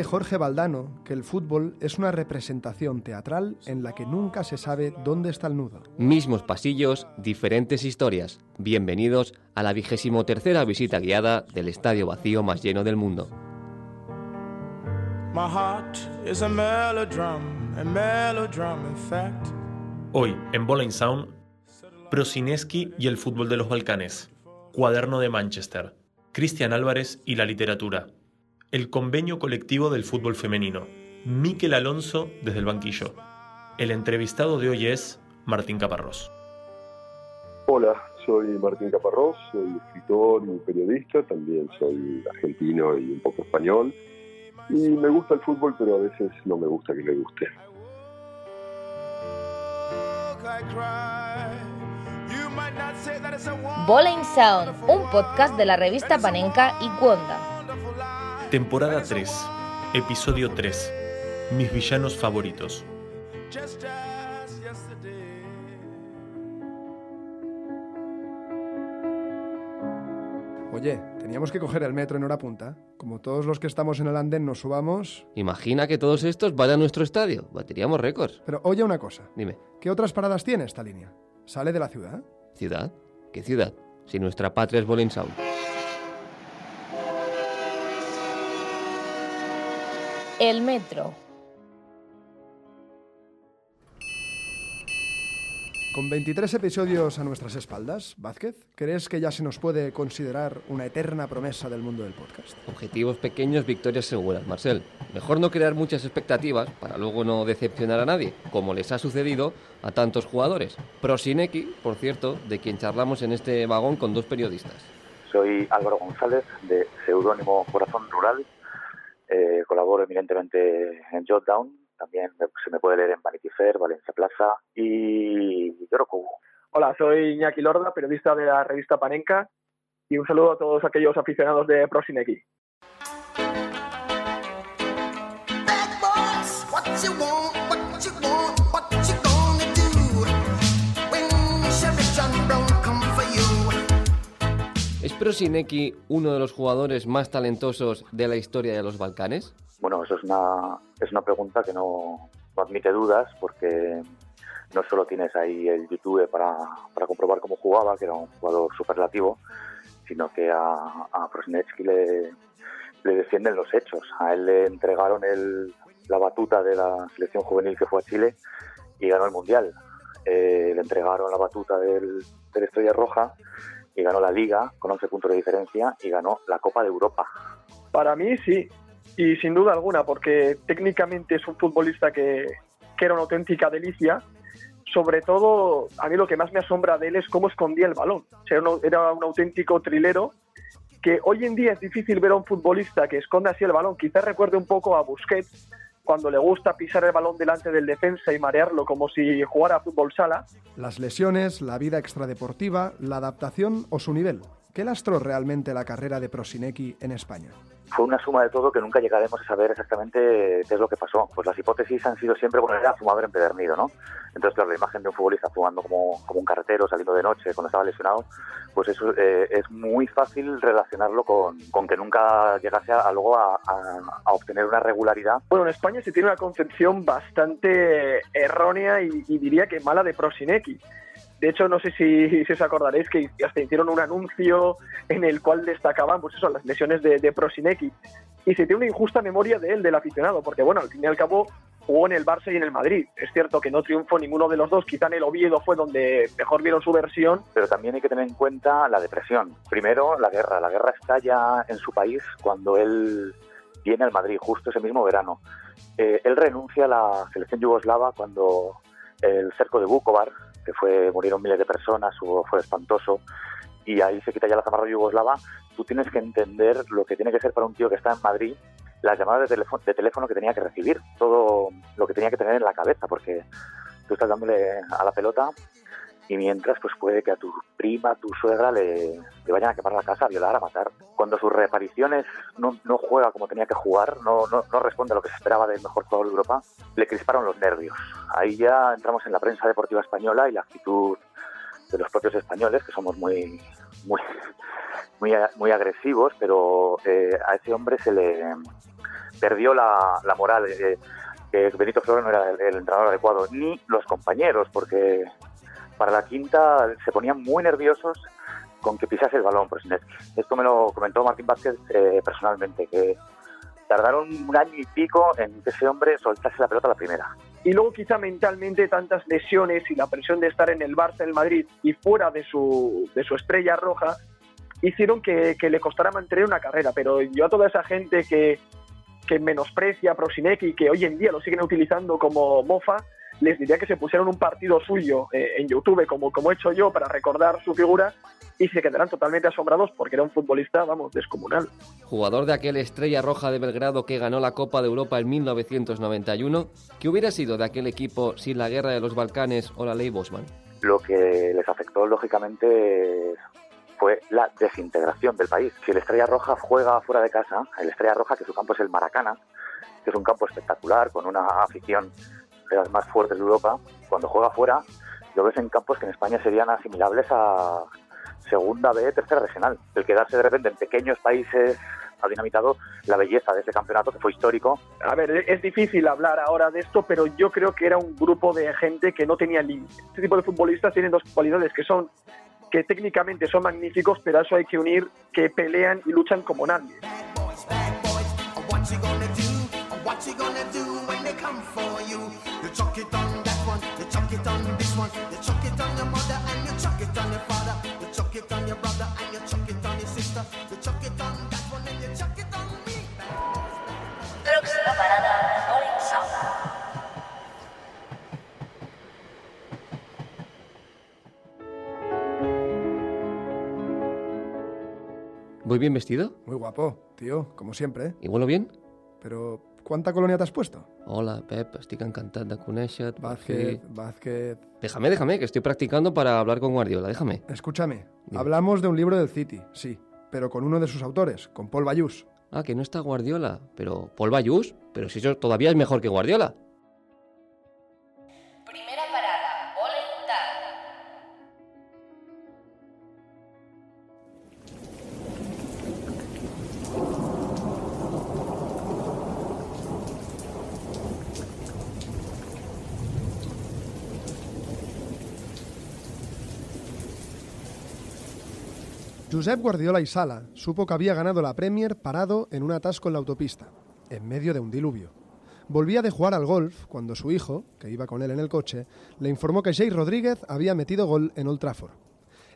Dice Jorge Valdano que el fútbol es una representación teatral en la que nunca se sabe dónde está el nudo. Mismos pasillos, diferentes historias. Bienvenidos a la vigésimo tercera visita guiada del estadio vacío más lleno del mundo. Hoy, en Bowling Sound, Prosineski y el fútbol de los Balcanes, Cuaderno de Manchester, Cristian Álvarez y la literatura, el convenio colectivo del fútbol femenino, Miquel Alonso desde el banquillo. El entrevistado de hoy es Martín Caparrós. Hola, soy Martín Caparrós, soy escritor y periodista, también soy argentino y un poco español. Y me gusta el fútbol, pero a veces no me gusta que me guste. Bowling Sound, un podcast de la revista Panenka y Cuonda. Temporada 3, episodio 3. Mis villanos favoritos. Oye, teníamos que coger el metro en hora punta. Como todos los que estamos en el andén nos subamos... Imagina que todos estos vayan a nuestro estadio. Bateríamos récords. Pero oye una cosa. Dime, ¿Qué otras paradas tiene esta línea? ¿Sale de la ciudad? ¿ciudad? ¿Qué ciudad? Si nuestra patria es Bowling Sound. El metro. Con 23 episodios a nuestras espaldas, Vázquez, ¿crees que ya se nos puede considerar una eterna promesa del mundo del podcast? Objetivos pequeños, victorias seguras, Marcel. Mejor no crear muchas expectativas para luego no decepcionar a nadie, como les ha sucedido a tantos jugadores. Prosineki, por cierto, de quien charlamos en este vagón con dos periodistas. Soy Álvaro González, de seudónimo Corazón Rural. Eh, colaboro eminentemente en Jotdown. También se me puede leer en Vanity Fair, Valencia Plaza y Yoroku. Hola, soy Iñaki Lorda, periodista de la revista Panenka, y un saludo a todos aquellos aficionados de Prosineki. ¿Es Prosineki uno de los jugadores más talentosos de la historia de los Balcanes? Bueno, eso es una, es una pregunta que no, admite dudas porque no solo tienes ahí el YouTube para, para comprobar cómo jugaba, que era un jugador superlativo, sino que a, a Prosinecki le, le defienden los hechos. A él le entregaron el, la batuta de la selección juvenil que fue a Chile y ganó el Mundial. Eh, le entregaron la batuta del, del Estrella Roja ganó la Liga con 11 puntos de diferencia y ganó la Copa de Europa. Para mí sí, y sin duda alguna, porque técnicamente es un futbolista que, que era una auténtica delicia. Sobre todo, a mí lo que más me asombra de él es cómo escondía el balón. O era un auténtico trilero que hoy en día es difícil ver a un futbolista que esconda así el balón. Quizás recuerde un poco a Busquets, cuando le gusta pisar el balón delante del defensa y marearlo como si jugara a fútbol sala. Las lesiones, la vida extradeportiva, la adaptación o su nivel. ¿Qué lastró realmente la carrera de Prosineki en España? fue una suma de todo que nunca llegaremos a saber exactamente qué es lo que pasó. Pues las hipótesis han sido siempre, bueno, era fumador empedernido, ¿no? Entonces, claro, la imagen de un futbolista fumando como, como un carretero, saliendo de noche, cuando estaba lesionado, pues eso eh, es muy fácil relacionarlo con, con que nunca llegase a, a luego a, a- a obtener una regularidad. Bueno, en España se tiene una concepción bastante errónea y, y diría que mala de Prosineki. De hecho, no sé si, si os acordaréis que hasta hicieron un anuncio en el cual destacaban pues eso, las lesiones de, de. Y se tiene una injusta memoria de él, del aficionado, porque bueno, al fin y al cabo jugó en el Barça y en el Madrid. Es cierto que no triunfó ninguno de los dos, quizá en el Oviedo fue donde mejor vieron su versión, Pero también hay que tener en cuenta la depresión. Primero, la guerra. La guerra estalla en su país cuando él viene al Madrid, justo ese mismo verano. Eh, él renuncia a la selección yugoslava cuando el cerco de Vukovar, que fue murieron miles de personas, hubo- fue espantoso, y ahí se quita ya la zamarra yugoslava. Tú tienes que entender lo que tiene que ser para un tío que está en Madrid las llamadas de teléfono, de teléfono que tenía que recibir, todo lo que tenía que tener en la cabeza, porque tú estás dándole a la pelota y mientras pues puede que a tu prima, tu suegra le, le vayan a quemar la casa, a violar, a matar. Cuando sus reapariciones no, no juega como tenía que jugar, no, no, no responde a lo que se esperaba del mejor jugador de Europa, le crisparon los nervios. Ahí ya entramos en la prensa deportiva española y la actitud de los propios españoles, que somos muy, muy, muy, muy agresivos, pero eh, a ese hombre se le, perdió la, la moral. eh, que Benito Floro no era el, el entrenador adecuado, ni los compañeros, porque para la quinta se ponían muy nerviosos con que pisase el balón. Pues esto me lo comentó Martín Vázquez eh, personalmente, que tardaron un año y pico en que ese hombre soltase la pelota la primera. Y luego quizá mentalmente tantas lesiones y la presión de estar en el Barça, el Madrid y fuera de su, de su estrella roja hicieron que, le costara mantener una carrera. Pero yo a toda esa gente que, que menosprecia a Prosinecki y que hoy en día lo siguen utilizando como mofa, les diría que se pusieran un partido suyo eh, en YouTube, como, como he hecho yo, para recordar su figura y se quedarán totalmente asombrados porque era un futbolista, vamos, descomunal. Jugador de aquel Estrella Roja de Belgrado que ganó la Copa de Europa en 1991, ¿qué hubiera sido de aquel equipo sin la guerra de los Balcanes o la ley Bosman? Lo que les afectó, lógicamente, fue la desintegración del país. Si el Estrella Roja juega fuera de casa, el Estrella Roja, que su campo es el Maracana, que es un campo espectacular, con una afición de las más fuertes de Europa, cuando juega fuera, lo ves en campos que en España serían asimilables a segunda B, tercera regional. El quedarse de repente en pequeños países ha dinamitado la belleza de ese campeonato que fue histórico. A ver, es difícil hablar ahora de esto, pero yo creo que era un grupo de gente que no tenía límite. Este tipo de futbolistas tienen dos cualidades que son que técnicamente son magníficos, pero a eso hay que unir que pelean y luchan como nadie. ¿Voy bien vestido? Muy guapo, tío, como siempre. ¿eh? ¿Y huelo bien? Pero, ¿cuánta colonia te has puesto? Hola, Pep, estic encantat de conèixer-te. per Vázquez. Vázquez. Déjame, déjame, que estoy practicando para hablar con Guardiola, déjame. Escúchame, Dime. hablamos de un libro del City, sí, pero con uno de sus autores, con Paul Bayús. Ah, que no está Guardiola, pero Paul Bayús, pero si eso todavía es mejor que Guardiola. Josep Guardiola y Sala supo que había ganado la Premier parado en un atasco en la autopista, en medio de un diluvio. Volvía de jugar al golf cuando su hijo, que iba con él en el coche, le informó que Jay Rodríguez había metido gol en Old Trafford.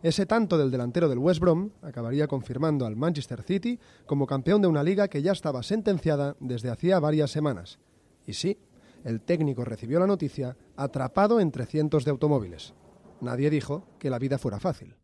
Ese tanto del delantero del West Brom acabaría confirmando al Manchester City como campeón de una liga que ya estaba sentenciada desde hacía varias semanas. Y sí, el técnico recibió la noticia atrapado entre cientos de automóviles. Nadie dijo que la vida fuera fácil.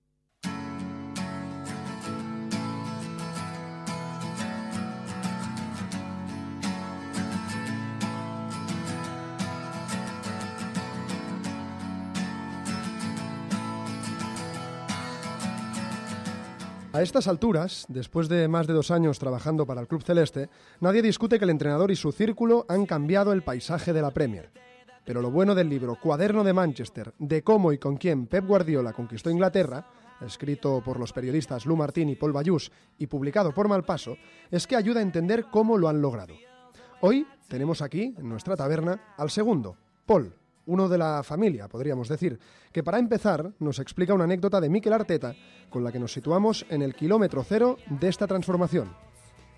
A estas alturas, después de más de dos años trabajando para el Club Celeste, nadie discute que el entrenador y su círculo han cambiado el paisaje de la Premier. Pero lo bueno del libro Cuaderno de Manchester, de cómo y con quién Pep Guardiola conquistó Inglaterra, escrito por los periodistas Lou Martín y Paul Bayús y publicado por Malpaso, es que ayuda a entender cómo lo han logrado. Hoy tenemos aquí, en nuestra taberna, al segundo, Paul, uno de la familia, podríamos decir, que para empezar nos explica una anécdota de Mikel Arteta con la que nos situamos en el kilómetro cero de esta transformación.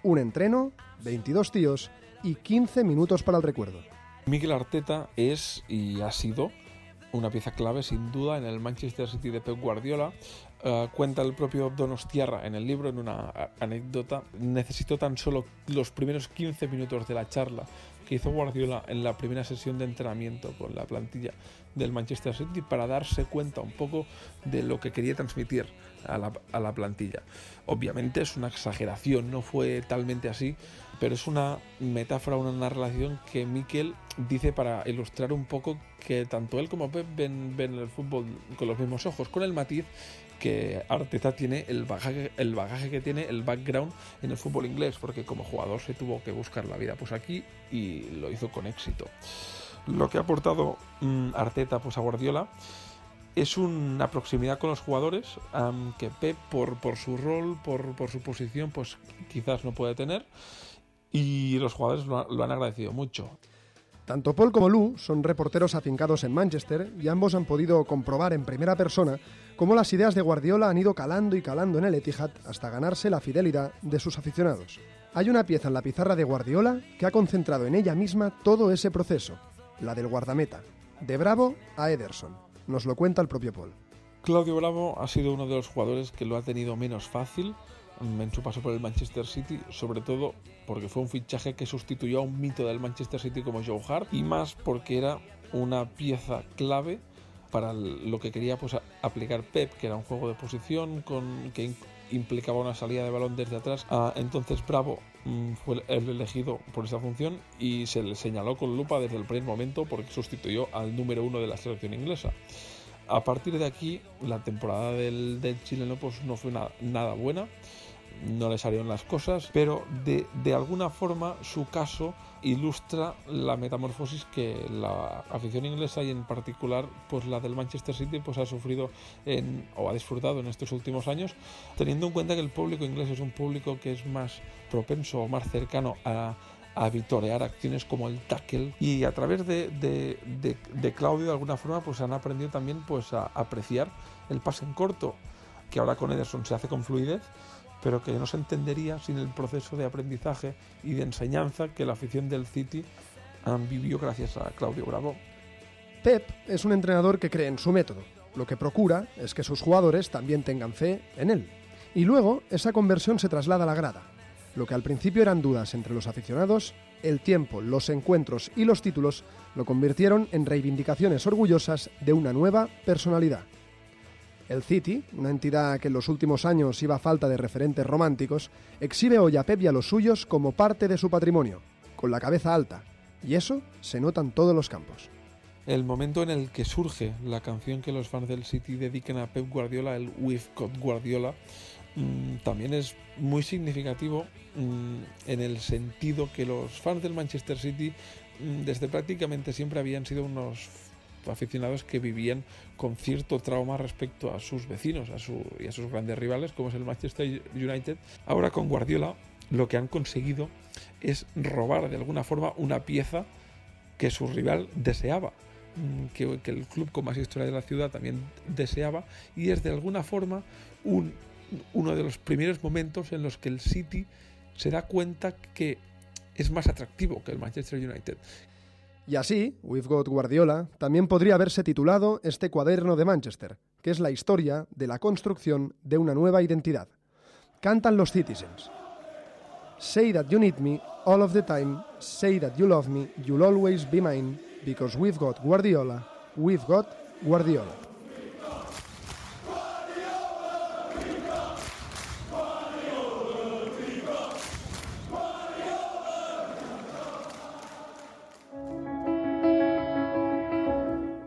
Un entreno, 22 tíos y 15 minutos para el recuerdo. Miguel Arteta es y ha sido una pieza clave sin duda en el Manchester City de Pep Guardiola. Eh, cuenta el propio Donostiarra en el libro, en una anécdota. Necesitó tan solo los primeros 15 minutos de la charla hizo Guardiola en la primera sesión de entrenamiento con la plantilla del Manchester City para darse cuenta un poco de lo que quería transmitir a la, a la plantilla. Obviamente es una exageración, no fue talmente así, pero es una metáfora, una, relación que Mikel dice para ilustrar un poco que tanto él como Pep ven el fútbol con los mismos ojos, con el matiz que Arteta tiene el bagaje, el bagaje que tiene, el background en el fútbol inglés, porque como jugador se tuvo que buscar la vida pues aquí y lo hizo con éxito. Lo que ha aportado mm, Arteta pues a Guardiola es una proximidad con los jugadores am, que Pep por, su rol, por, su posición, pues quizás no puede tener. y los jugadores lo han agradecido mucho. Tanto Paul como Lou son reporteros afincados en Manchester y ambos han podido comprobar en primera persona cómo las ideas de Guardiola han ido calando y calando en el Etihad hasta ganarse la fidelidad de sus aficionados. Hay una pieza en la pizarra de Guardiola que ha concentrado en ella misma todo ese proceso, la del guardameta, de Bravo a Ederson. Nos lo cuenta el propio Paul. Claudio Bravo ha sido uno de los jugadores que lo ha tenido menos fácil en su paso por el Manchester City, sobre todo porque fue un fichaje que sustituyó a un mito del Manchester City como Joe Hart y más porque era una pieza clave para lo que quería pues, aplicar Pep, que era un juego de posición con, que implicaba una salida de balón desde atrás. Ah, entonces Bravo mm, fue el elegido por esa función y se le señaló con lupa desde el primer momento porque sustituyó al número uno de la selección inglesa. A partir de aquí, la temporada del, del chileno pues, no fue nada, nada buena no le salieron las cosas, pero de, alguna forma su caso ilustra la metamorfosis que la afición inglesa y en particular pues la del Manchester City pues ha sufrido o ha disfrutado en estos últimos años, teniendo en cuenta que el público inglés es un público que es más propenso o más cercano a, a vitorear acciones como el tackle. Y a través de, Claudio de alguna forma pues han aprendido también pues a apreciar el pase en corto que ahora con Ederson se hace con fluidez pero que no se entendería sin el proceso de aprendizaje y de enseñanza que la afición del City vivido gracias a Claudio Bravo. Pep es un entrenador que cree en su método. Lo que procura es que sus jugadores también tengan fe en él. Y luego esa conversión se traslada a la grada. Lo que al principio eran dudas entre los aficionados, el tiempo, los encuentros y los títulos lo convirtieron en reivindicaciones orgullosas de una nueva personalidad. El City, una entidad que en los últimos años iba a falta de referentes románticos, exhibe hoy a Pep y a los suyos como parte de su patrimonio, con la cabeza alta, y eso se nota en todos los campos. El momento en el que surge la canción que los fans del City dedican a Pep Guardiola, el We've Got Guardiola, mmm, también es muy significativo mmm, en el sentido que los fans del Manchester City mmm, desde prácticamente siempre habían sido unos aficionados que vivían con cierto trauma respecto a sus vecinos a su, y a sus grandes rivales, como es el Manchester United. Ahora con Guardiola lo que han conseguido es robar de alguna forma una pieza que su rival deseaba. Que, que, el club con más historia de la ciudad también deseaba y es de alguna forma un, uno de los primeros momentos en los que el City se da cuenta que es más atractivo que el Manchester United, y así, We've Got Guardiola también podría haberse titulado este cuaderno de Manchester, que es la historia de la construcción de una nueva identidad. Cantan los Citizens. Say that you need me all of the time, say that you love me, you'll always be mine, because we've got Guardiola, we've got Guardiola.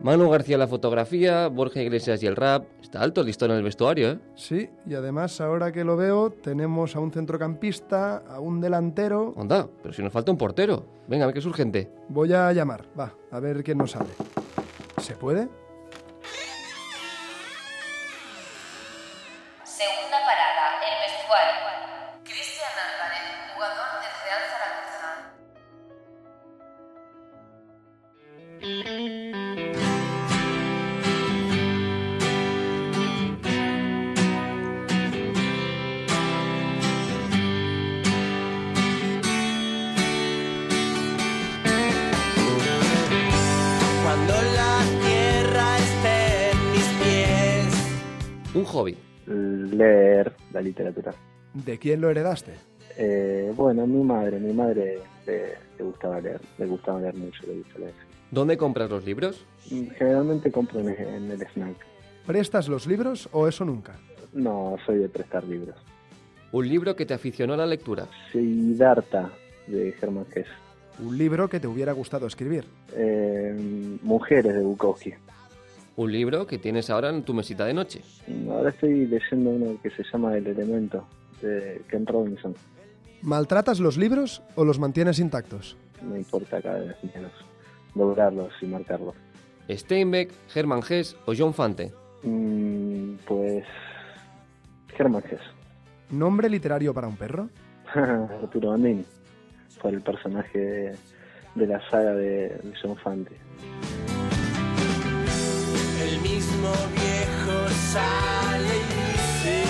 Manu García la fotografía, Borja Iglesias y el rap. Está alto el listón en el vestuario, ¿eh? Sí, y además ahora que lo veo tenemos a un centrocampista, a un delantero... Anda, pero si nos falta un portero. Venga, a ver que es urgente. Voy a llamar, va, a ver quién nos sale. ¿Se puede? Literatura. ¿De quién lo heredaste? Eh, bueno, mi madre, mi madre le, le, gustaba leer, le gustaba leer mucho, le gusta leer. ¿Dónde compras los libros? Generalmente compro en, en el snack. ¿Prestas los libros o eso nunca? No, soy de prestar libros. ¿Un libro que te aficionó a la lectura? Siddhartha, de Germán Hesse. ¿Un libro que te hubiera gustado escribir? Eh, Mujeres, de Bukowski. ¿Un libro que tienes ahora en tu mesita de noche? Ahora estoy leyendo uno que se llama El Elemento, de Ken Robinson. ¿Maltratas los libros o los mantienes intactos? Me importa cada vez menos lograrlos y marcarlos. ¿Steinbeck, Hermann Hesse o John Fante? Mm, pues. Hermann Hesse. ¿Nombre literario para un perro? Arturo Bandini. por el personaje de, de la saga de, de John Fante. El mismo viejo sale y dice.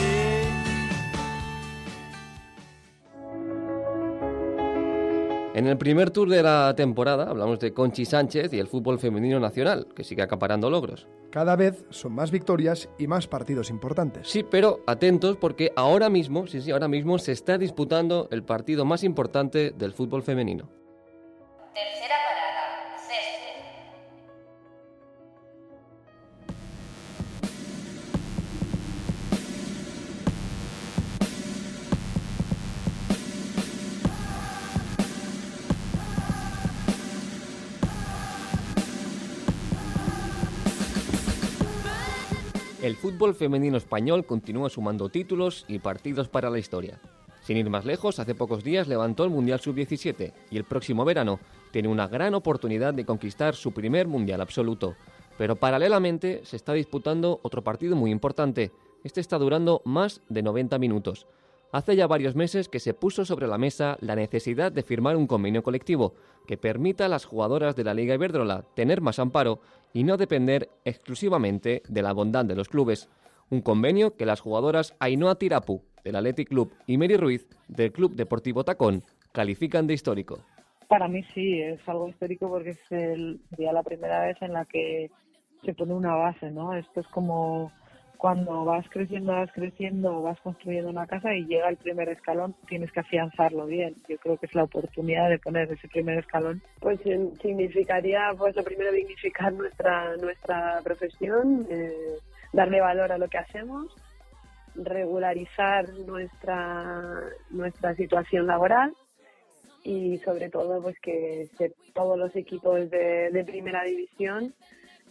En el primer tour de la temporada hablamos de Conchi Sánchez y el fútbol femenino nacional, que sigue acaparando logros. Cada vez son más victorias y más partidos importantes. Sí, pero atentos porque ahora mismo, sí, sí, ahora mismo se está disputando el partido más importante del fútbol femenino. Tercera El fútbol femenino español continúa sumando títulos y partidos para la historia. Sin ir más lejos, hace pocos días levantó el Mundial Sub-17 y el próximo verano tiene una gran oportunidad de conquistar su primer Mundial absoluto. Pero paralelamente se está disputando otro partido muy importante. Este está durando más de 90 minutos. Hace ya varios meses que se puso sobre la mesa la necesidad de firmar un convenio colectivo que permita a las jugadoras de la Liga Iberdrola tener más amparo y no depender exclusivamente de la bondad de los clubes. Un convenio que las jugadoras Ainhoa Tirapu del Athletic Club y Mary Ruiz del Club Deportivo Tacón califican de histórico. Para mí sí, es algo histórico porque es el- sería la primera vez en la que se pone una base, ¿no? Esto es como cuando vas creciendo, vas creciendo, vas construyendo una casa y llega el primer escalón, tienes que afianzarlo bien. Yo creo que es la oportunidad de poner ese primer escalón. Pues significaría, pues lo primero, dignificar nuestra, nuestra profesión, eh, darle valor a lo que hacemos, regularizar nuestra, nuestra situación laboral y sobre todo pues que, todos los equipos de, de primera división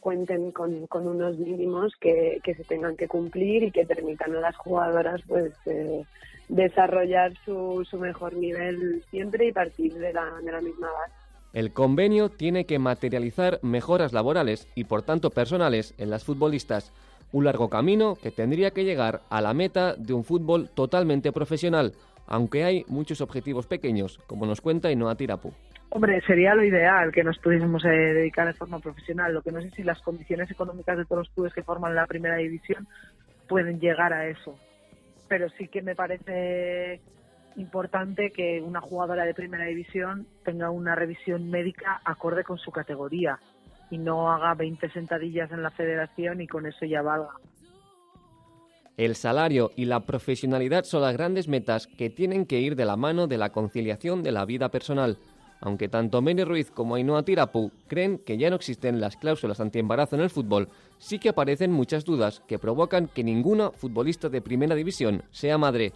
cuenten con, unos mínimos que, se tengan que cumplir y que permitan a las jugadoras pues eh, desarrollar su, mejor nivel siempre y partir de la, de la misma base. El convenio tiene que materializar mejoras laborales y por tanto personales en las futbolistas, un largo camino que tendría que llegar a la meta de un fútbol totalmente profesional, aunque hay muchos objetivos pequeños, como nos cuenta Inoa Tirapu. Hombre, sería lo ideal que nos pudiésemos eh, dedicar de forma profesional. Lo que no sé si las condiciones económicas de todos los clubes que forman la primera división pueden llegar a eso. Pero sí que me parece importante que una jugadora de primera división tenga una revisión médica acorde con su categoría y no haga 20 sentadillas en la federación y con eso ya valga. El salario y la profesionalidad son las grandes metas que tienen que ir de la mano de la conciliación de la vida personal. Aunque tanto Mary Ruiz como Ainhoa Tirapu creen que ya no existen las cláusulas antiembarazo en el fútbol, sí que aparecen muchas dudas que provocan que ninguna futbolista de primera división sea madre.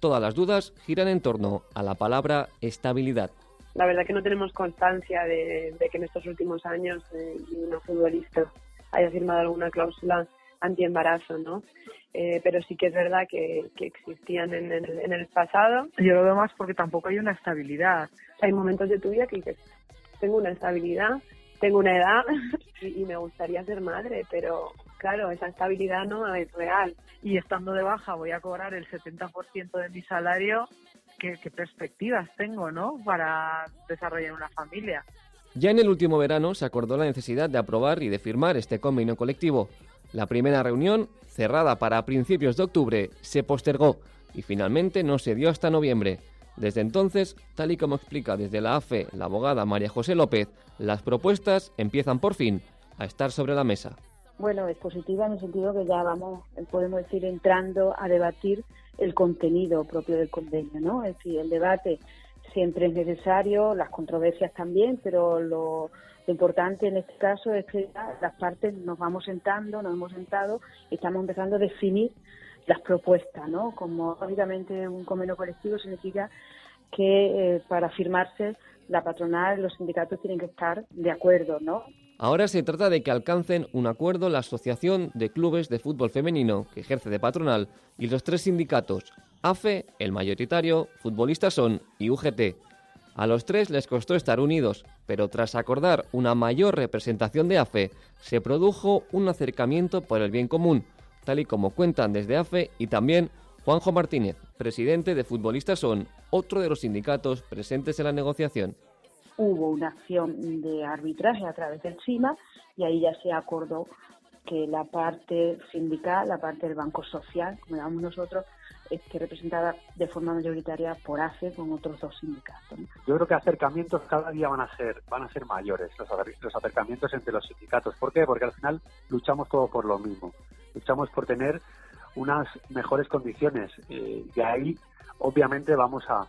Todas las dudas giran en torno a la palabra estabilidad. La verdad que no tenemos constancia de, que en estos últimos años eh, una futbolista haya firmado alguna cláusula antiembarazo, ¿no? Eh, pero sí que es verdad que, que existían en el, en el pasado. Yo lo veo más porque tampoco hay una estabilidad. Hay momentos de tu vida que dices, tengo una estabilidad, tengo una edad y, y me gustaría ser madre, pero claro, esa estabilidad no es real. Y estando de baja voy a cobrar el 70% de mi salario. ¿Qué, qué perspectivas tengo, no? Para desarrollar una familia. Ya en el último verano se acordó la necesidad de aprobar y de firmar este convenio colectivo. La primera reunión, cerrada para principios de octubre, se postergó y finalmente no se dio hasta noviembre. Desde entonces, tal y como explica desde la AFE la abogada María José López, las propuestas empiezan por fin a estar sobre la mesa. Bueno, es positiva en el sentido que ya vamos, podemos decir, entrando a debatir el contenido propio del convenio, ¿no? Es decir, el debate siempre es necesario, las controversias también, pero lo, lo importante en este caso es que las partes nos vamos sentando, nos hemos sentado y estamos empezando a definir las propuestas, ¿no? Como lógicamente un convenio colectivo significa que eh, para firmarse la patronal los sindicatos tienen que estar de acuerdo, ¿no? Ahora se trata de que alcancen un acuerdo la Asociación de Clubes de Fútbol Femenino, que ejerce de patronal, y los tres sindicatos, AFE, el mayoritario, Futbolistas Son y UGT. A los tres les costó estar unidos, pero tras acordar una mayor representación de AFE, se produjo un acercamiento por el bien común, tal y como cuentan desde AFE y también Juanjo Martínez, presidente de Futbolistas Son, otro de los sindicatos presentes en la negociación. Hubo una acción de arbitraje a través del CIMA y ahí ya se acordó que la parte sindical, la parte del Banco Social, como llamamos nosotros, esté representada de forma mayoritaria por ACE con otros dos sindicatos. ¿no? Yo creo que acercamientos cada día van a ser van a ser mayores los, acer- los acercamientos entre los sindicatos. ¿Por qué? Porque al final luchamos todos por lo mismo. Luchamos por tener unas mejores condiciones eh, y ahí obviamente vamos a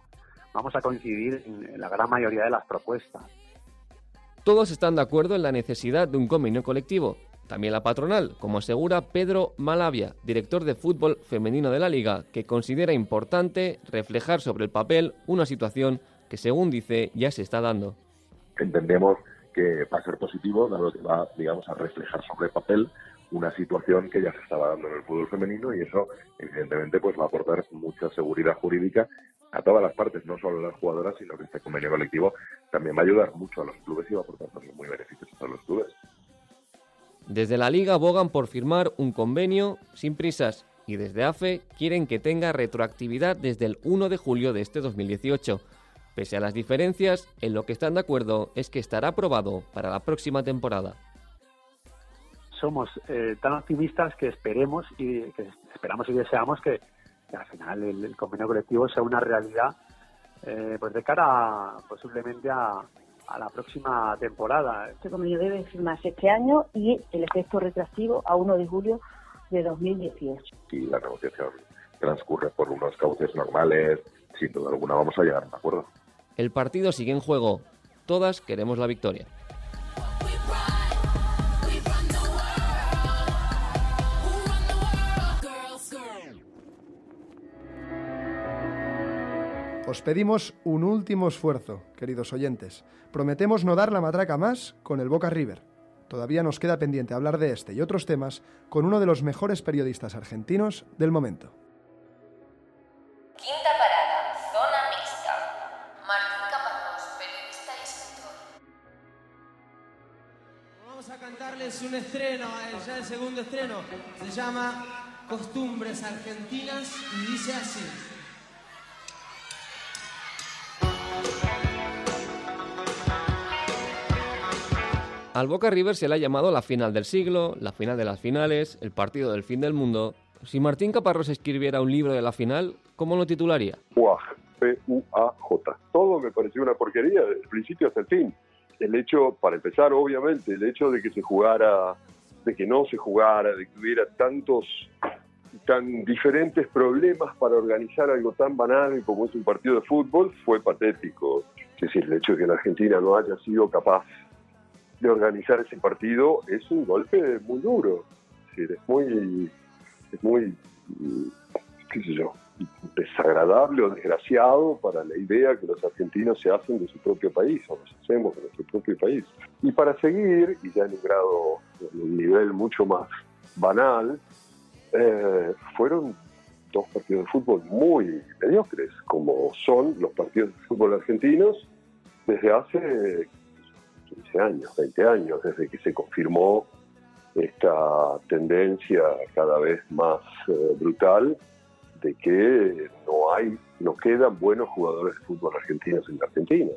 vamos a coincidir en, en la gran mayoría de las propuestas. Todos están de acuerdo en la necesidad de un convenio colectivo. También la patronal, como asegura Pedro Malavia, director de fútbol femenino de la liga, que considera importante reflejar sobre el papel una situación que, según dice, ya se está dando. entendemos que va a ser positivo, dado que va, digamos, a reflejar sobre papel una situación que ya se estaba dando en el fútbol femenino y eso, evidentemente, pues va a aportar mucha seguridad jurídica a todas las partes, no solo a las jugadoras, sino que este convenio colectivo también va a ayudar mucho a los clubes y va a aportar también muy beneficiosos a los clubes. Desde la liga abogan por firmar un convenio sin prisas y desde AFE quieren que tenga retroactividad desde el 1 de julio de este 2018. Pese a las diferencias, en lo que están de acuerdo es que estará aprobado para la próxima temporada. Somos eh, tan optimistas que esperemos y que esperamos y deseamos que, al final el, el convenio colectivo sea una realidad eh, pues de cara a, posiblemente a, a la próxima temporada. Este convenio debe firmarse este año y el efecto retroactivo a 1 de julio de 2018. Y la negociación transcurre por unos cauces normales, sin duda alguna vamos a llegar a un acuerdo. El partido sigue en juego. Todas queremos la victoria. Os pedimos un último esfuerzo, queridos oyentes. Prometemos no dar la matraca más con el Boca River. Todavía nos queda pendiente hablar de este y otros temas con uno de los mejores periodistas argentinos del momento. Quinta parada, zona mixta. Martín Caparrós, periodista y escritor. Vamos a cantarles un estreno, eh, ya el segundo estreno. Se llama Costumbres Argentinas y dice así. Al Boca River se le ha llamado la final del siglo, la final de las finales, el partido del fin del mundo. Si Martín Caparrós escribiera un libro de la final, ¿cómo lo titularía? Puaj, P-U-A-J. Todo me pareció una porquería, desde el principio hasta el fin. El hecho, para empezar, obviamente, el hecho de que se jugara, de que no se jugara, de que hubiera tantos, tan diferentes problemas para organizar algo tan banal como es un partido de fútbol, fue patético. Es decir, el hecho de que la Argentina no haya sido capaz de organizar ese partido es un golpe muy duro. Es muy, es muy, mm, qué sé yo, desagradable o desgraciado para la idea que los argentinos se hacen de su propio país o nos hacemos de nuestro propio país. Y para seguir, y ya en un grado, en un nivel mucho más banal, eh, fueron dos partidos de fútbol muy mediocres, como son los partidos de fútbol argentinos desde hace 15 años, 20 años, desde que se confirmó esta tendencia cada vez más eh, brutal de que no hay, no quedan buenos jugadores de fútbol argentinos en la Argentina.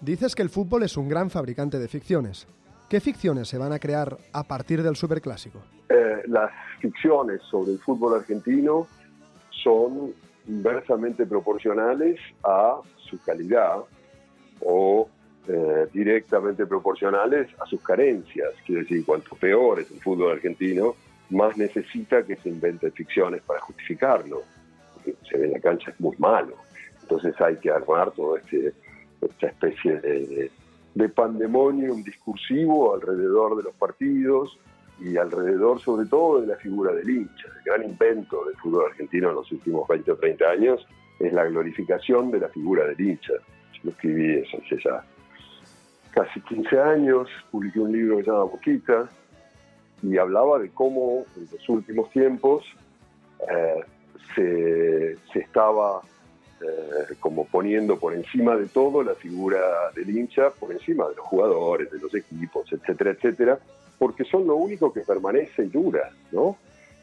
Dices que el fútbol es un gran fabricante de ficciones. ¿Qué ficciones se van a crear a partir del Superclásico? Eh, las ficciones sobre el fútbol argentino son inversamente proporcionales a su calidad o eh, directamente proporcionales a sus carencias. Quiere decir, cuanto peor es el fútbol argentino, más necesita que se inventen ficciones para justificarlo. Porque se ve la cancha es muy malo. Entonces hay que armar toda este, esta especie de, de pandemonium discursivo alrededor de los partidos y alrededor sobre todo de la figura del hincha. El gran invento del fútbol argentino en los últimos 20 o 30 años es la glorificación de la figura del hincha. Yo escribí eso hace ya casi 15 años, publiqué un libro que se llama Boquita y hablaba de cómo en los últimos tiempos eh, se, se, estaba eh, como poniendo por encima de todo la figura del hincha, por encima de los jugadores, de los equipos, etcétera, etcétera, porque son lo único que permanece y dura, ¿no?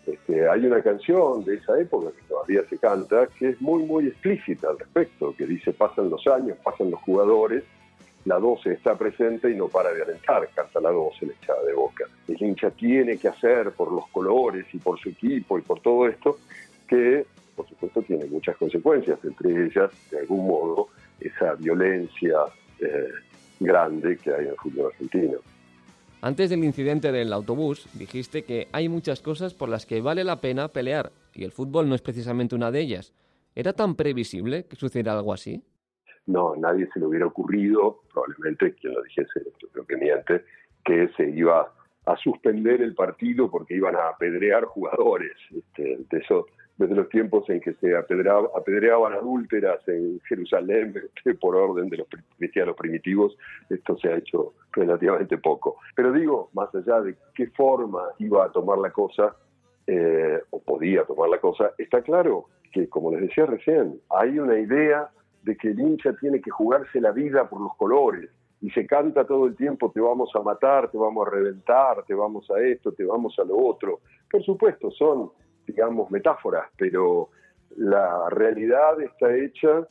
Este, hay una canción de esa época que todavía se canta que es muy, muy explícita al respecto, que dice pasan los años, pasan los jugadores, la 12 está presente y no para de alentar, canta la 12 la echada de boca. El hincha tiene que hacer por los colores y por su equipo y por todo esto, que por supuesto tiene muchas consecuencias, entre ellas, de algún modo, esa violencia eh, grande que hay en el fútbol argentino. Antes del incidente del autobús, dijiste que hay muchas cosas por las que vale la pena pelear, y el fútbol no es precisamente una de ellas. ¿Era tan previsible que sucediera algo así? No, nadie se le hubiera ocurrido, probablemente quien lo dijese, yo creo que miente, que se iba a suspender el partido porque iban a apedrear jugadores. Este, de eso desde los tiempos en que se apedreaba, apedreaban adúlteras en Jerusalén por orden de los cristianos primitivos, esto se ha hecho relativamente poco. Pero digo, más allá de qué forma iba a tomar la cosa, eh, o podía tomar la cosa, está claro que, como les decía recién, hay una idea de que el hincha tiene que jugarse la vida por los colores, y se canta todo el tiempo, te vamos a matar, te vamos a reventar, te vamos a esto, te vamos a lo otro. Por supuesto, son digamos, metáforas, pero la realidad está hecha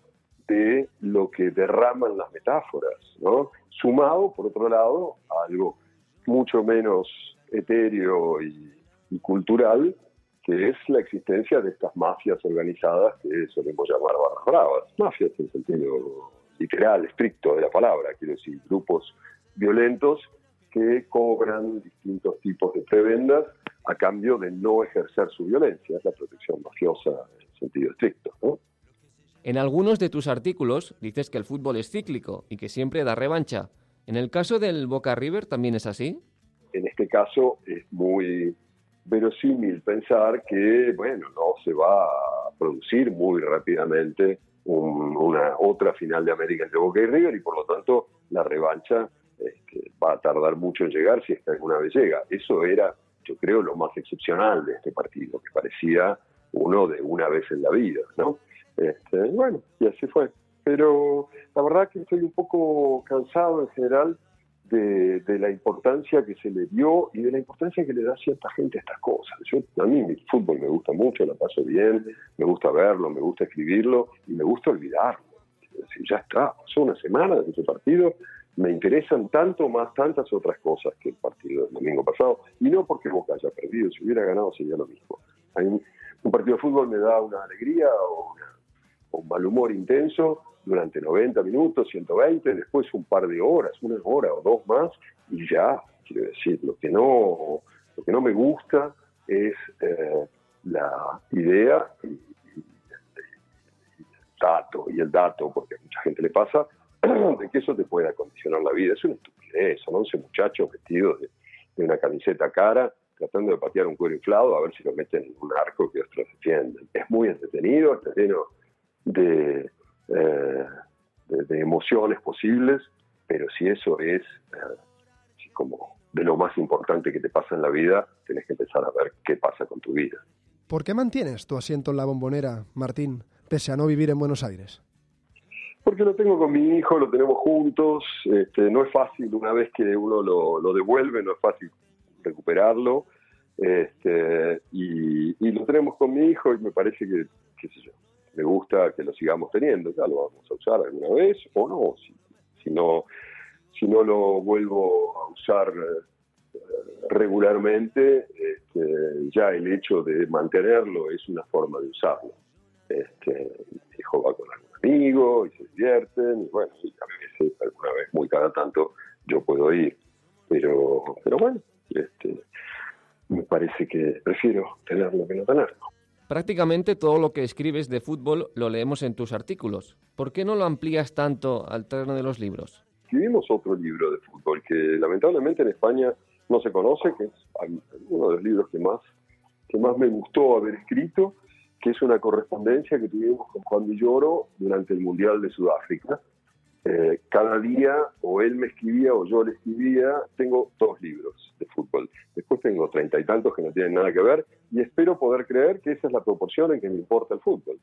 de lo que derraman las metáforas, ¿no? Sumado, por otro lado, a algo mucho menos etéreo y, cultural, que es la existencia de estas mafias organizadas que solemos llamar barras bravas. Mafias en sentido literal, estricto de la palabra, quiero decir, grupos violentos que cobran distintos tipos de prebendas a cambio de no ejercer su violencia, es la protección mafiosa en sentido estricto. ¿no? En algunos de tus artículos dices que el fútbol es cíclico y que siempre da revancha. ¿En el caso del Boca River también es así? En este caso es muy verosímil pensar que, bueno, no se va a producir muy rápidamente una otra final de América entre Boca y River y por lo tanto la revancha este, va a tardar mucho en llegar si es que alguna vez llega. Eso era yo creo, lo más excepcional de este partido, que parecía uno de una vez en la vida, ¿no? Este, bueno, y así fue. Pero la verdad que estoy un poco cansado en general de, la importancia que se le dio y de la importancia que le da cierta gente a estas cosas. Yo, a mí el fútbol me gusta mucho, la paso bien, me gusta verlo, me gusta escribirlo y me gusta olvidarlo. Es decir, ya está, pasó una semana de ese partido me interesan tanto más tantas otras cosas que el partido del domingo pasado. Y no porque Boca haya perdido, si hubiera ganado sería lo mismo. un partido de fútbol me da una alegría o, un mal humor intenso durante 90 minutos, 120, después un par de horas, una hora o dos más, y ya, quiero decir, lo que no, lo que no me gusta es eh, la idea y, y, el dato, y el dato, porque a mucha gente le pasa, que eso te pueda condicionar la vida. Es una estupidez, son 11 muchachos vestidos de, una camiseta cara, tratando de patear un cuero inflado a ver si lo meten en un arco que otros defienden. Es muy entretenido, está lleno de, eh, emociones posibles, pero si eso es eh, como de lo más importante que te pasa en la vida, tienes que empezar a ver qué pasa con tu vida. ¿Por qué mantienes tu asiento en la bombonera, Martín, pese a no vivir en Buenos Aires? Porque lo tengo con mi hijo, lo tenemos juntos, este, no es fácil, una vez que uno lo, devuelve, no es fácil recuperarlo, este, y, lo tenemos con mi hijo y me parece que, qué sé yo, me gusta que lo sigamos teniendo, ya lo vamos a usar alguna vez o no, si, no, si no lo vuelvo a usar eh, regularmente, este, ya el hecho de mantenerlo es una forma de usarlo. Este, mi hijo va con algún amigo y se divierten, y bueno, y a veces, alguna vez, muy cada tanto, yo puedo ir. Pero, pero bueno, este, me parece que prefiero tenerlo que no tenerlo. Prácticamente todo lo que escribes de fútbol lo leemos en tus artículos. ¿Por qué no lo amplías tanto al terreno de los libros? Escribimos otro libro de fútbol que lamentablemente en España no se conoce, que es uno de los libros que más, que más me gustó haber escrito, que es una correspondencia que tuvimos con Juan Villoro durante el Mundial de Sudáfrica. Eh, cada día o él me escribía o yo le escribía, tengo dos libros de fútbol. Después tengo treinta y tantos que no tienen nada que ver y espero poder creer que esa es la proporción en que me importa el fútbol.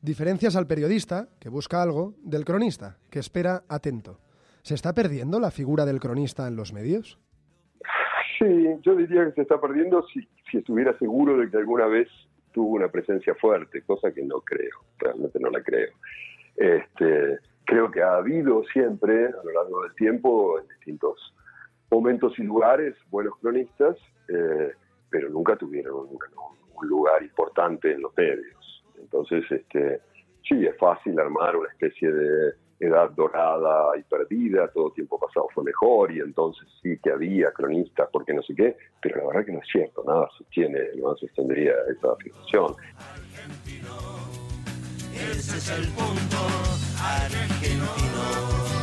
Diferencias al periodista, que busca algo, del cronista, que espera atento. ¿Se está perdiendo la figura del cronista en los medios? Sí, yo diría que se está perdiendo si, si estuviera seguro de que alguna vez tuvo una presencia fuerte, cosa que no creo, realmente no la creo. Este, creo que ha habido siempre, a lo largo del tiempo, en distintos momentos y lugares, buenos cronistas, eh, pero nunca tuvieron un, lugar importante en los medios. Entonces, este, sí, es fácil armar una especie de edad dorada y perdida, todo tiempo pasado fue mejor y entonces sí que había cronistas porque no sé qué, pero la verdad que no es cierto, nada sostiene, no sostendría esa afirmación. Ese es el punto argentino.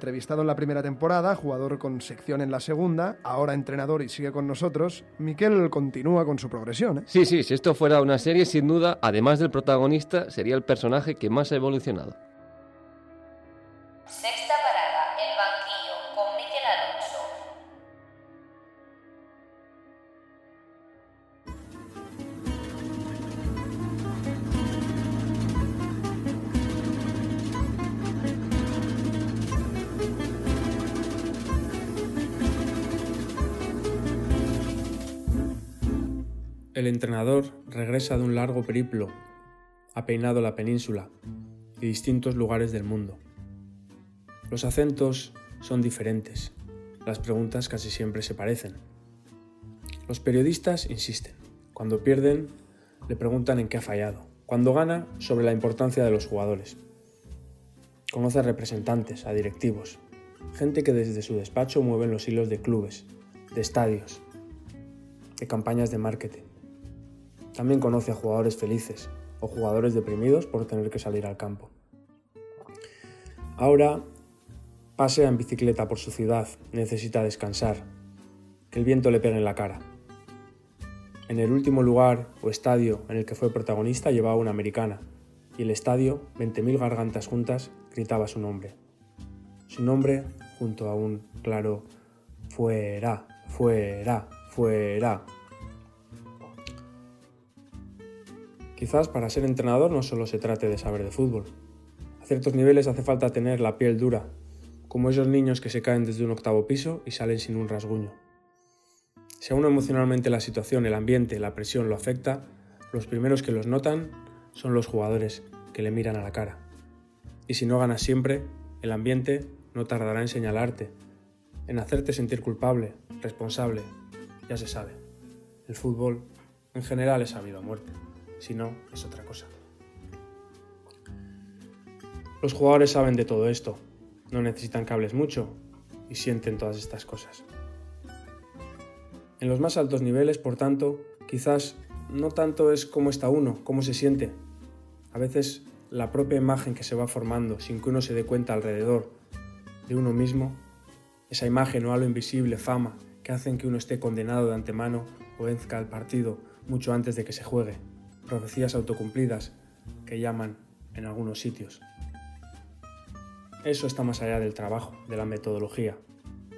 Entrevistado en la primera temporada, jugador con sección en la segunda, ahora entrenador y sigue con nosotros, Miquel continúa con su progresión. ¿eh? Sí, sí, si esto fuera una serie, sin duda, además del protagonista, sería el personaje que más ha evolucionado. El entrenador regresa de un largo periplo, ha peinado la península y distintos lugares del mundo. Los acentos son diferentes, las preguntas casi siempre se parecen. Los periodistas insisten, cuando pierden le preguntan en qué ha fallado, cuando gana sobre la importancia de los jugadores. Conoce a representantes, a directivos, gente que desde su despacho mueven los hilos de clubes, de estadios, de campañas de marketing. También conoce a jugadores felices o jugadores deprimidos por tener que salir al campo. Ahora pasea en bicicleta por su ciudad, necesita descansar, que el viento le pegue en la cara. En el último lugar o estadio en el que fue protagonista llevaba una americana y el estadio, 20.000 gargantas juntas, gritaba su nombre. Su nombre junto a un claro fuera, fuera, fuera. Quizás para ser entrenador no solo se trate de saber de fútbol. A ciertos niveles hace falta tener la piel dura, como esos niños que se caen desde un octavo piso y salen sin un rasguño. Si a uno emocionalmente la situación, el ambiente, la presión lo afecta, los primeros que los notan son los jugadores que le miran a la cara. Y si no ganas siempre, el ambiente no tardará en señalarte, en hacerte sentir culpable, responsable. Ya se sabe, el fútbol en general es sabido a muerte si no, es otra cosa. Los jugadores saben de todo esto, no necesitan que hables mucho y sienten todas estas cosas. En los más altos niveles, por tanto, quizás no tanto es cómo está uno, cómo se siente. A veces la propia imagen que se va formando sin que uno se dé cuenta alrededor de uno mismo, esa imagen o algo invisible, fama, que hacen que uno esté condenado de antemano o venzca el partido mucho antes de que se juegue profecías autocumplidas que llaman en algunos sitios. Eso está más allá del trabajo, de la metodología,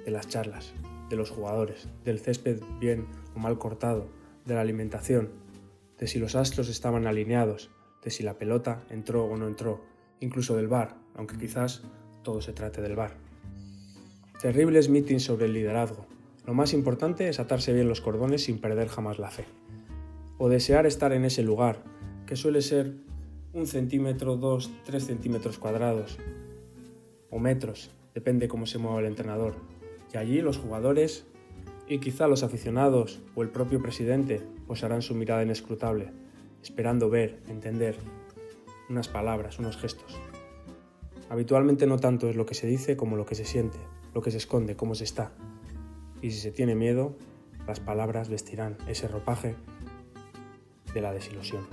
de las charlas, de los jugadores, del césped bien o mal cortado, de la alimentación, de si los astros estaban alineados, de si la pelota entró o no entró, incluso del bar, aunque quizás todo se trate del bar. Terribles meetings sobre el liderazgo. Lo más importante es atarse bien los cordones sin perder jamás la fe o desear estar en ese lugar, que suele ser un centímetro, dos, tres centímetros cuadrados, o metros, depende cómo se mueva el entrenador. Y allí los jugadores y quizá los aficionados o el propio presidente posarán su mirada inescrutable, esperando ver, entender unas palabras, unos gestos. Habitualmente no tanto es lo que se dice como lo que se siente, lo que se esconde, cómo se está. Y si se tiene miedo, las palabras vestirán ese ropaje de la desilusión.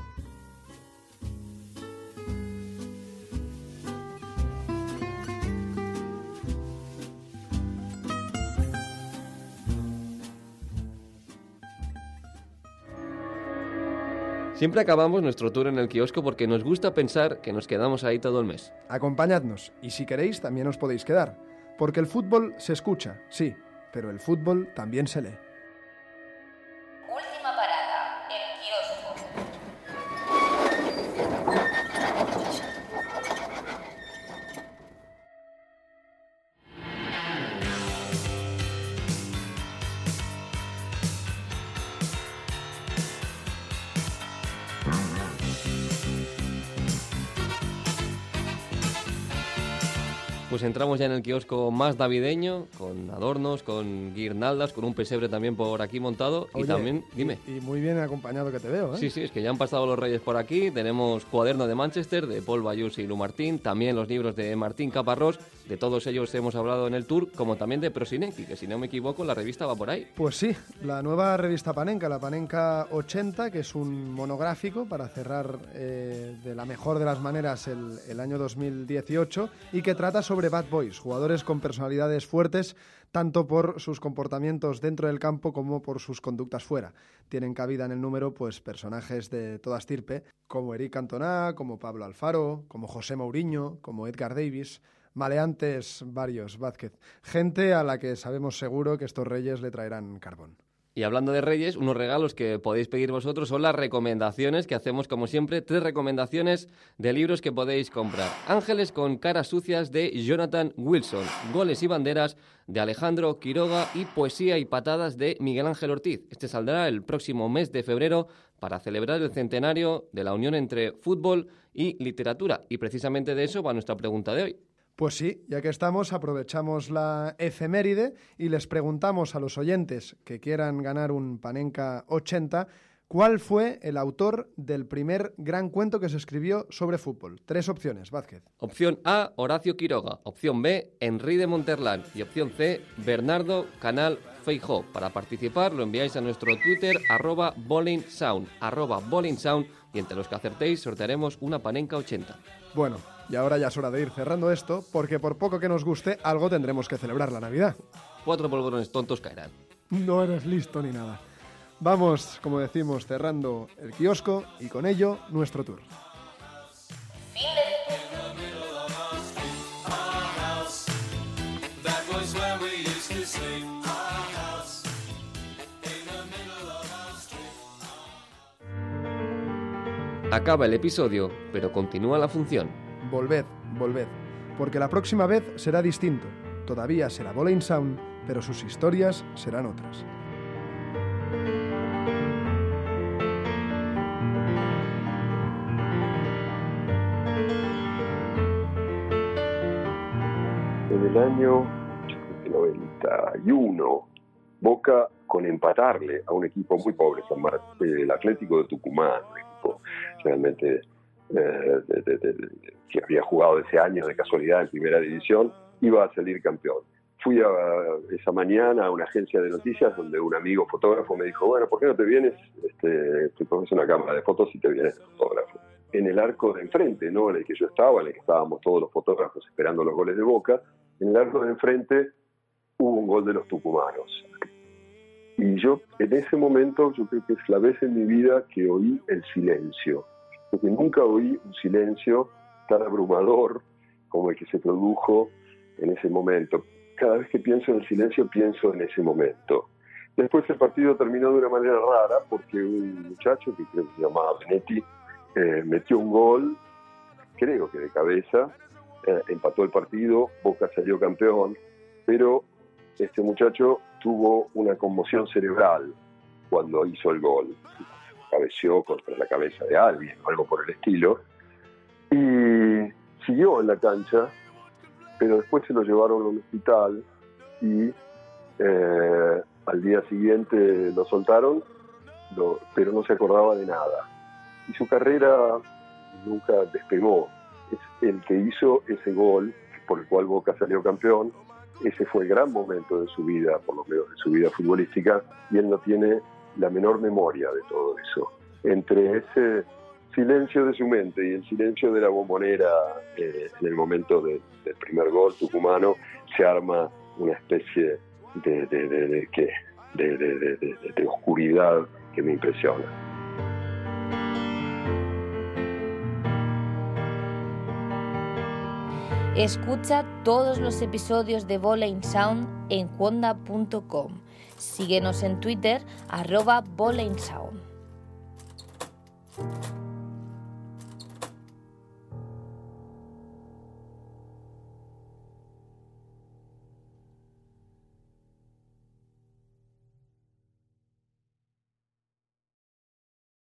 Siempre acabamos nuestro tour en el kiosco porque nos gusta pensar que nos quedamos ahí todo el mes. Acompañadnos y si queréis también os podéis quedar, porque el fútbol se escucha, sí, pero el fútbol también se lee. Pues entramos ya en el kiosco más navideño, con adornos, con guirnaldas, con un pesebre también por aquí montado. y también, dime. Y muy bien acompañado que te veo, ¿eh? Sí, sí, es que ya han pasado los reyes por aquí. Tenemos Cuaderno de Manchester de Paul Bayus y Lu Martín. También los libros de Martín Caparrós. De todos ellos hemos hablado en el tour, como también de Prosinecki, que si no me equivoco, la revista va por ahí. Pues sí, la nueva revista Panenka, la Panenka 80, que es un monográfico para cerrar eh, de la mejor de las maneras el, el año 2018 y que trata sobre Bad Boys, jugadores con personalidades fuertes tanto por sus comportamientos dentro del campo como por sus conductas fuera. Tienen cabida en el número pues personajes de toda estirpe, como Eric Cantona, como Pablo Alfaro, como José Mourinho, como Edgar Davis, maleantes varios, Vázquez. Gente a la que sabemos seguro que estos reyes le traerán carbón. Y hablando de Reyes, unos regalos que podéis pedir vosotros son las recomendaciones que hacemos como siempre. Tres recomendaciones de libros que podéis comprar. Ángeles con caras sucias de Jonathan Wilson. Goles y banderas de Alejandro Quiroga y Poesía y patadas de Miguel Ángel Ortiz. Este saldrá el próximo mes de febrero para celebrar el centenario de la unión entre fútbol y literatura. Y precisamente de eso va nuestra pregunta de hoy. Pues sí, ya que estamos, aprovechamos la efeméride y les preguntamos a los oyentes que quieran ganar un Panenka 80 cuál fue el autor del primer gran cuento que se escribió sobre fútbol. Tres opciones, Vázquez. Opción A, Horacio Quiroga. Opción B, Henry de Monterland. Y opción C, Bernardo Canal Feijó. Para participar lo enviáis a nuestro Twitter, arroba Bowling Sound, arroba Bowling Sound, y entre los que acertéis sortearemos una Panenka 80. Bueno, y ahora ya es hora de ir cerrando esto, porque por poco que nos guste, algo tendremos que celebrar la Navidad. Cuatro polvorones tontos caerán. No eres listo ni nada. Vamos, como decimos, cerrando el kiosco y con ello nuestro tour. Acaba el episodio, pero continúa la función. Volved, volved, porque la próxima vez será distinto. Todavía será Bowling Sound, pero sus historias serán otras. En el año yo creo que 91, Boca con empatarle a un equipo muy pobre, San Mar- eh, el Atlético de Tucumán, un equipo realmente eh, de- de- de- que había jugado ese año de casualidad en primera división, iba a salir campeón. Fui a, esa mañana a una agencia de noticias donde un amigo fotógrafo me dijo, bueno, ¿por qué no te vienes? Este, te coges una cámara de fotos y te vienes fotógrafo. En el arco de enfrente, ¿no? En el que yo estaba, en el que estábamos todos los fotógrafos esperando los goles de Boca, en el arco de enfrente hubo un gol de los tucumanos. Y yo, en ese momento, yo creo que es la vez en mi vida que oí el silencio. Porque nunca oí un silencio tan abrumador como el que se produjo en ese momento. Cada vez que pienso en el silencio, pienso en ese momento. Después el partido terminó de una manera rara porque un muchacho que creo se llamaba Benetti eh, metió un gol, creo que de cabeza, eh, empató el partido, Boca salió campeón, pero este muchacho tuvo una conmoción cerebral cuando hizo el gol. Cabeció contra la cabeza de alguien o algo por el estilo. Y siguió en la cancha, pero después se lo llevaron a un hospital y eh, al día siguiente lo soltaron, lo- pero no se acordaba de nada. Y su carrera nunca despegó. Es el que hizo ese gol por el cual Boca salió campeón. Ese fue el gran momento de su vida, por lo menos de su vida futbolística, y él no tiene la menor memoria de todo eso. Entre ese silencio de su mente y el silencio de la bombonera eh, en el momento de- del primer gol tucumano, se arma una especie de, de- de- de- oscuridad que me impresiona. Escucha todos los episodios de Bowling Sound en honda.com. Síguenos en Twitter, arroba Bowling Sound.